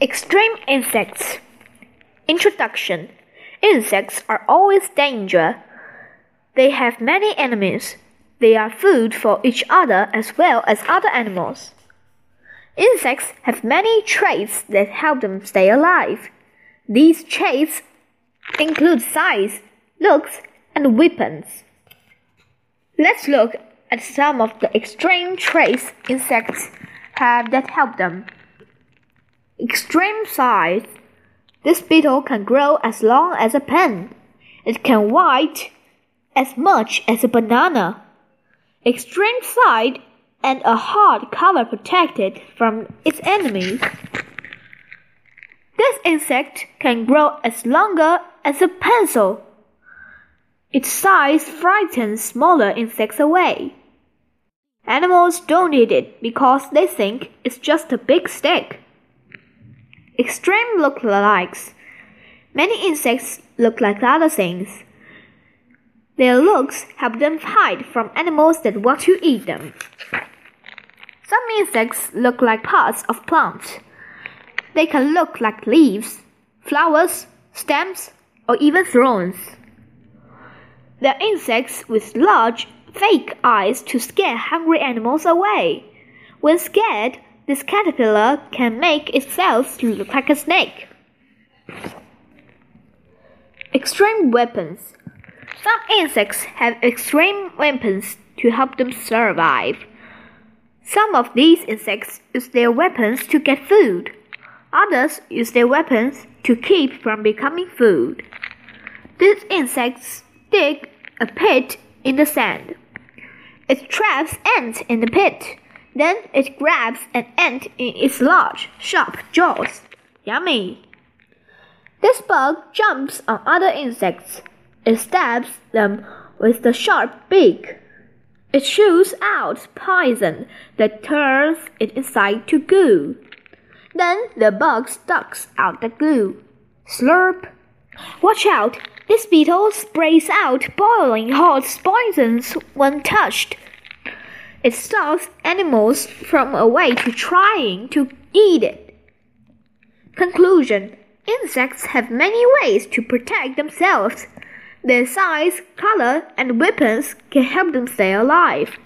Extreme insects. Introduction Insects are always danger. They have many enemies. They are food for each other as well as other animals. Insects have many traits that help them stay alive. These traits include size, looks, and weapons. Let's look at some of the extreme traits insects have that help them. Extreme size. This beetle can grow as long as a pen. It can bite as much as a banana. Extreme size and a hard cover protected from its enemies. This insect can grow as longer as a pencil. Its size frightens smaller insects away. Animals don't eat it because they think it's just a big stick. Extreme lookalikes. Many insects look like other things. Their looks help them hide from animals that want to eat them. Some insects look like parts of plants. They can look like leaves, flowers, stems, or even thorns. They're insects with large, fake eyes to scare hungry animals away. When scared, this caterpillar can make itself look like a snake. Extreme weapons. Some insects have extreme weapons to help them survive. Some of these insects use their weapons to get food. Others use their weapons to keep from becoming food. These insects dig a pit in the sand. It traps ants in the pit. Then it grabs an ant in its large, sharp jaws. Yummy! This bug jumps on other insects. It stabs them with the sharp beak. It shoots out poison that turns it inside to goo. Then the bug sucks out the goo. Slurp! Watch out! This beetle sprays out boiling hot poisons when touched. It stops animals from away to trying to eat it. Conclusion Insects have many ways to protect themselves. Their size, color, and weapons can help them stay alive.